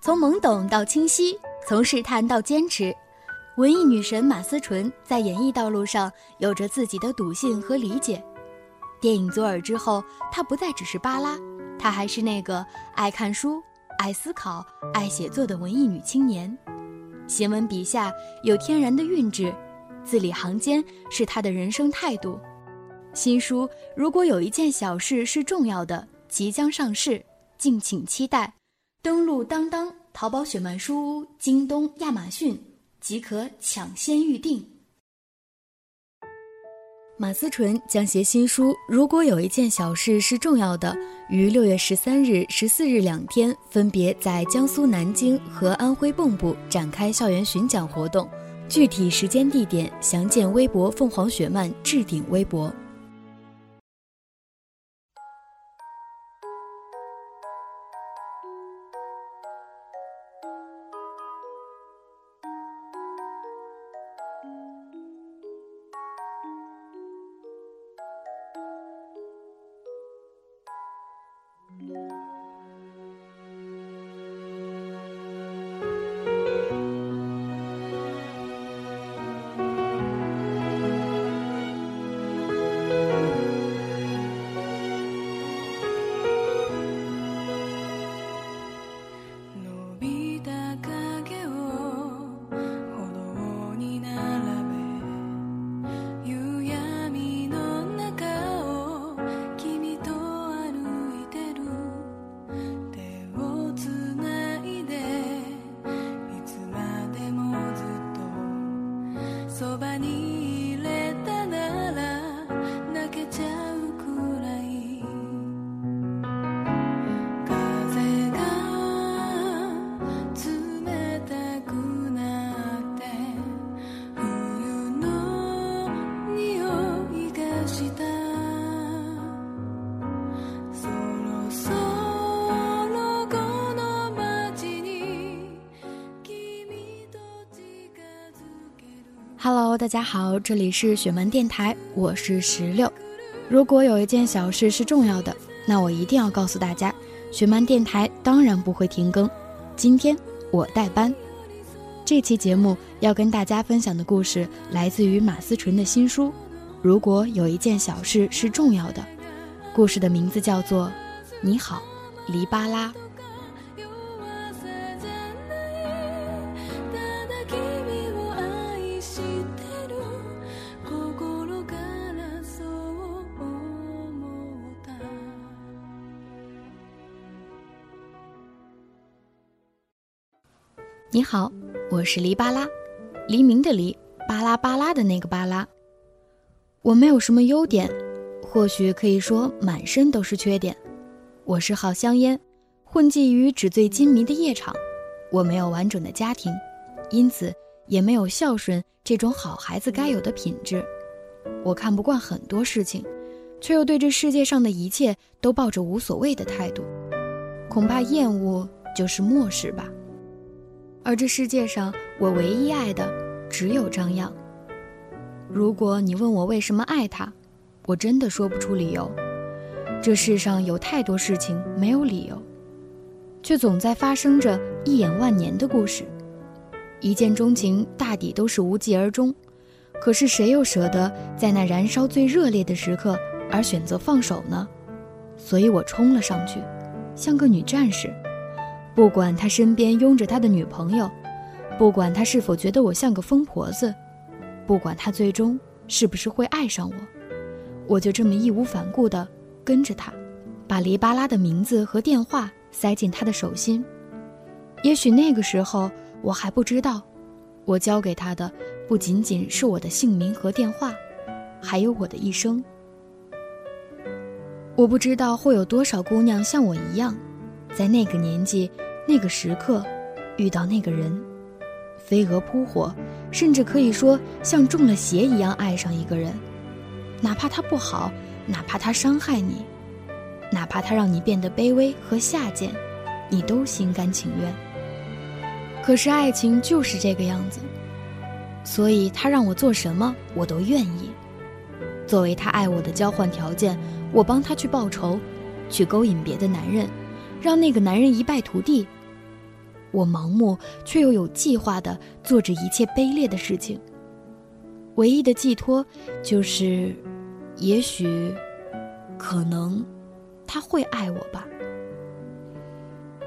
从懵懂到清晰，从试探到坚持，文艺女神马思纯在演艺道路上有着自己的笃信和理解。电影《左耳》之后，她不再只是巴拉，她还是那个爱看书、爱思考、爱写作的文艺女青年。行文笔下有天然的韵致，字里行间是她的人生态度。新书如果有一件小事是重要的，即将上市，敬请期待。登录当当、淘宝、雪漫书屋、京东、亚马逊即可抢先预定。马思纯将携新书《如果有一件小事是重要的》于六月十三日、十四日两天，分别在江苏南京和安徽蚌埠展开校园巡讲活动。具体时间、地点详见微博“凤凰雪漫”置顶微博。大家好，这里是雪漫电台，我是石榴。如果有一件小事是重要的，那我一定要告诉大家，雪漫电台当然不会停更。今天我代班。这期节目要跟大家分享的故事来自于马思纯的新书《如果有一件小事是重要的》，故事的名字叫做《你好，黎巴拉》。你好，我是黎巴拉，黎明的黎，巴拉巴拉的那个巴拉。我没有什么优点，或许可以说满身都是缺点。我是好香烟，混迹于纸醉金迷的夜场。我没有完整的家庭，因此也没有孝顺这种好孩子该有的品质。我看不惯很多事情，却又对这世界上的一切都抱着无所谓的态度。恐怕厌恶就是漠视吧。而这世界上，我唯一爱的只有张漾。如果你问我为什么爱他，我真的说不出理由。这世上有太多事情没有理由，却总在发生着一眼万年的故事。一见钟情大抵都是无疾而终，可是谁又舍得在那燃烧最热烈的时刻而选择放手呢？所以我冲了上去，像个女战士。不管他身边拥着他的女朋友，不管他是否觉得我像个疯婆子，不管他最终是不是会爱上我，我就这么义无反顾地跟着他，把黎巴拉的名字和电话塞进他的手心。也许那个时候我还不知道，我交给他的不仅仅是我的姓名和电话，还有我的一生。我不知道会有多少姑娘像我一样，在那个年纪。那个时刻，遇到那个人，飞蛾扑火，甚至可以说像中了邪一样爱上一个人，哪怕他不好，哪怕他伤害你，哪怕他让你变得卑微和下贱，你都心甘情愿。可是爱情就是这个样子，所以他让我做什么我都愿意。作为他爱我的交换条件，我帮他去报仇，去勾引别的男人，让那个男人一败涂地。我盲目却又有计划的做着一切卑劣的事情。唯一的寄托就是，也许，可能，他会爱我吧。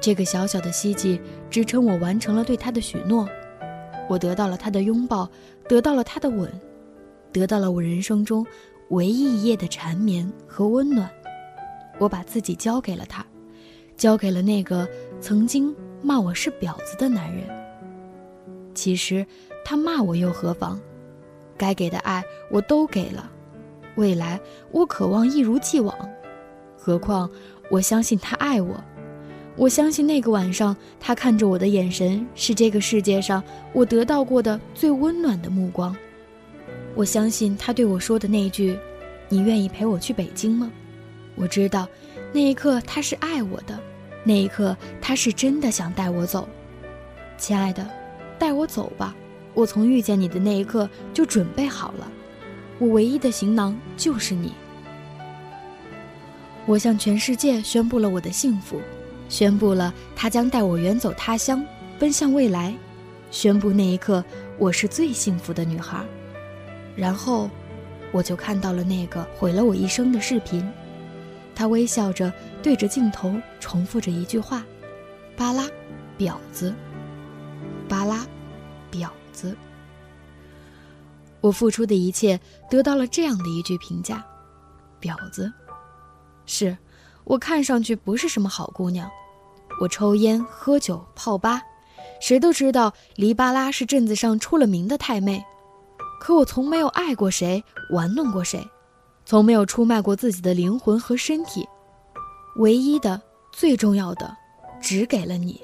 这个小小的希冀支撑我完成了对他的许诺，我得到了他的拥抱，得到了他的吻，得到了我人生中唯一一夜的缠绵和温暖。我把自己交给了他，交给了那个曾经骂我是婊子的男人。其实他骂我又何妨？该给的爱我都给了，未来我渴望一如既往。何况我相信他爱我。我相信那个晚上，他看着我的眼神是这个世界上我得到过的最温暖的目光。我相信他对我说的那句：“你愿意陪我去北京吗？”我知道，那一刻他是爱我的，那一刻他是真的想带我走。亲爱的，带我走吧。我从遇见你的那一刻就准备好了，我唯一的行囊就是你。我向全世界宣布了我的幸福。宣布了，他将带我远走他乡，奔向未来。宣布那一刻，我是最幸福的女孩。然后，我就看到了那个毁了我一生的视频。他微笑着对着镜头重复着一句话：“巴拉，婊子。”巴拉，婊子。我付出的一切得到了这样的一句评价：“婊子。”是。我看上去不是什么好姑娘，我抽烟喝酒泡吧，谁都知道黎巴拉是镇子上出了名的太妹，可我从没有爱过谁，玩弄过谁，从没有出卖过自己的灵魂和身体，唯一的、最重要的，只给了你。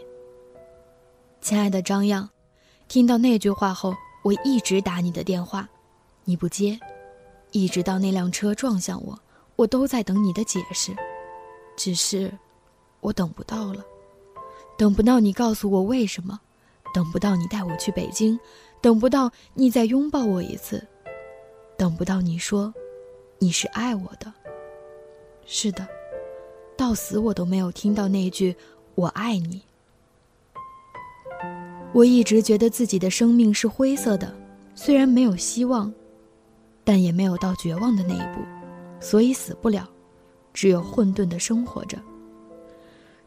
亲爱的张漾，听到那句话后，我一直打你的电话，你不接，一直到那辆车撞向我，我都在等你的解释。只是，我等不到了，等不到你告诉我为什么，等不到你带我去北京，等不到你再拥抱我一次，等不到你说你是爱我的。是的，到死我都没有听到那句“我爱你”。我一直觉得自己的生命是灰色的，虽然没有希望，但也没有到绝望的那一步，所以死不了。只有混沌的生活着。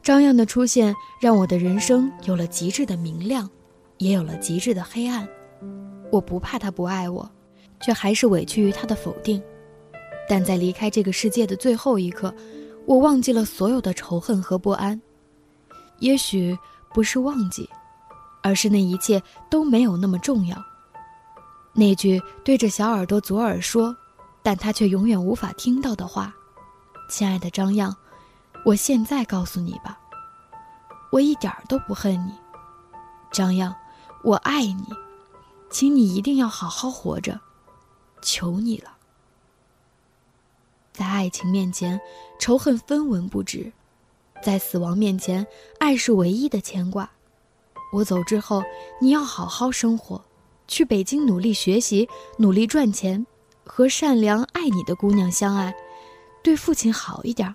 张漾的出现让我的人生有了极致的明亮，也有了极致的黑暗。我不怕他不爱我，却还是委屈于他的否定。但在离开这个世界的最后一刻，我忘记了所有的仇恨和不安。也许不是忘记，而是那一切都没有那么重要。那句对着小耳朵左耳说，但他却永远无法听到的话。亲爱的张漾，我现在告诉你吧，我一点儿都不恨你，张漾，我爱你，请你一定要好好活着，求你了。在爱情面前，仇恨分文不值；在死亡面前，爱是唯一的牵挂。我走之后，你要好好生活，去北京努力学习，努力赚钱，和善良爱你的姑娘相爱。对父亲好一点，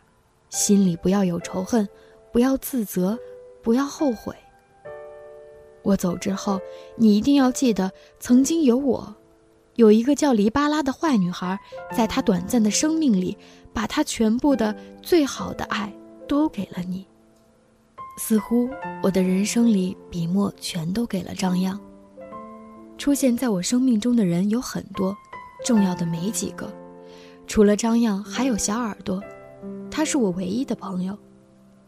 心里不要有仇恨，不要自责，不要后悔。我走之后，你一定要记得，曾经有我，有一个叫黎巴拉的坏女孩，在她短暂的生命里，把她全部的最好的爱都给了你。似乎我的人生里笔墨全都给了张漾。出现在我生命中的人有很多，重要的没几个。除了张漾，还有小耳朵，他是我唯一的朋友，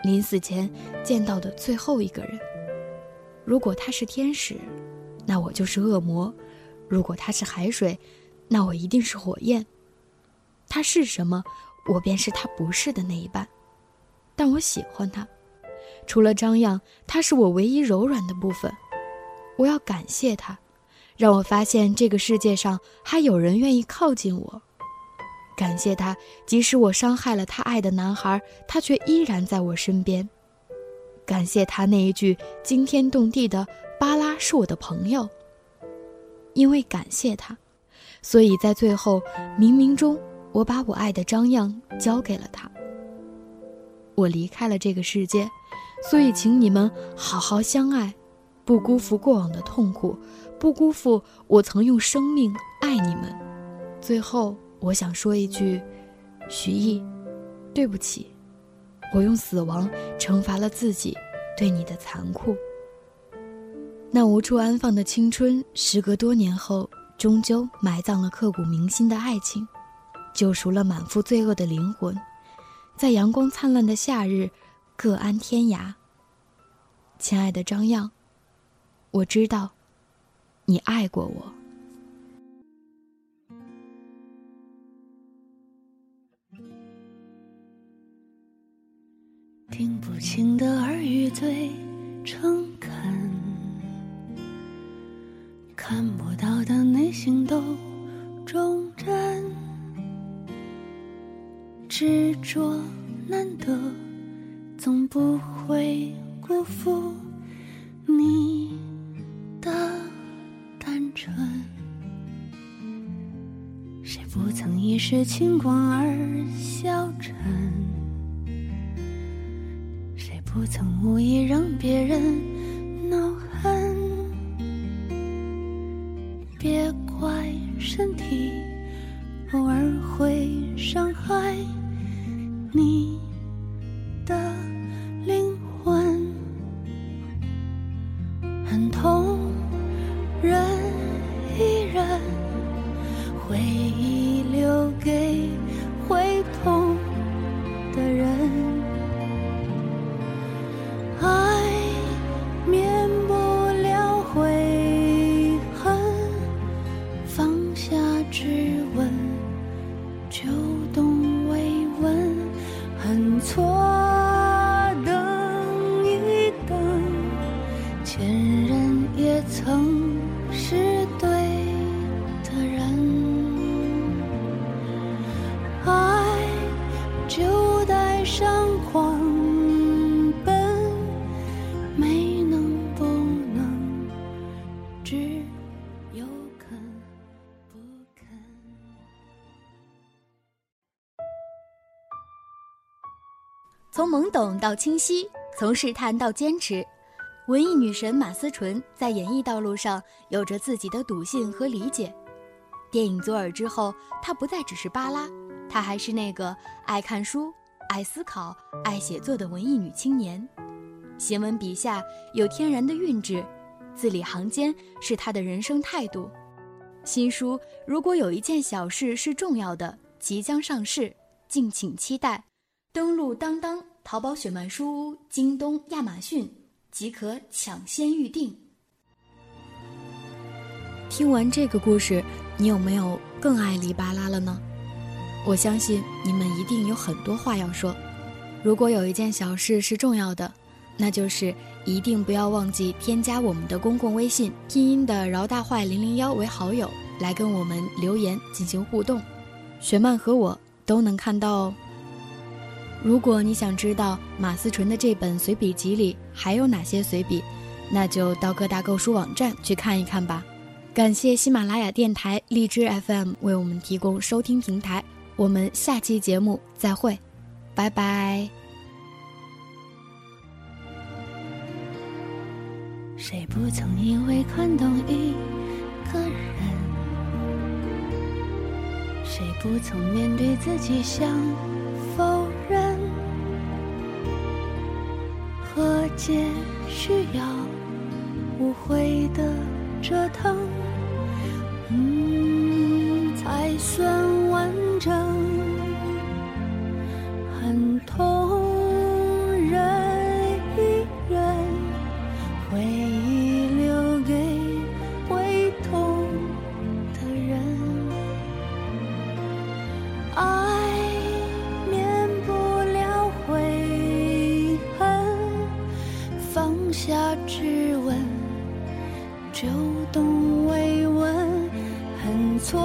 临死前见到的最后一个人。如果他是天使，那我就是恶魔；如果他是海水，那我一定是火焰。他是什么，我便是他不是的那一半。但我喜欢他，除了张漾，他是我唯一柔软的部分。我要感谢他，让我发现这个世界上还有人愿意靠近我。感谢他，即使我伤害了他爱的男孩，他却依然在我身边。感谢他那一句惊天动地的“巴拉是我的朋友”。因为感谢他，所以在最后冥冥中，我把我爱的张漾交给了他。我离开了这个世界，所以请你们好好相爱，不辜负过往的痛苦，不辜负我曾用生命爱你们。最后，我想说一句，徐艺，对不起，我用死亡惩罚了自己对你的残酷。那无处安放的青春，时隔多年后，终究埋葬了刻骨铭心的爱情，救赎了满腹罪恶的灵魂，在阳光灿烂的夏日，各安天涯。亲爱的张漾，我知道，你爱过我。听不清的耳语最诚的内心都忠贞，执着难得，总不会辜负你的单纯。谁不曾一时轻狂而消沉？谁不曾无意让别人爱懂到清晰，从试探到坚持，文艺女神马思纯在演艺道路上有着自己的笃信和理解。电影《左耳》之后，她不再只是巴拉，她还是那个爱看书、爱思考、爱写作的文艺女青年。行文笔下有天然的韵致，字里行间是她的人生态度。新书如果有一件小事是重要的，即将上市，敬请期待。登录当当、淘宝雪漫书屋、京东、亚马逊即可抢先预定。听完这个故事，你有没有更爱黎巴拉了呢？我相信你们一定有很多话要说。如果有一件小事是重要的，那就是一定不要忘记添加我们的公共微信拼音的饶大坏零零幺为好友，来跟我们留言进行互动，雪漫和我都能看到哦。如果你想知道马思纯的这本随笔集里还有哪些随笔，那就到各大购书网站去看一看吧。感谢喜马拉雅电台、荔枝 FM 为我们提供收听平台。我们下期节目再会，拜拜。谁不曾因为看懂一个人？谁不曾面对自己想和解需要无悔的折腾，嗯，才算完放下质问，就懂慰问，恨错。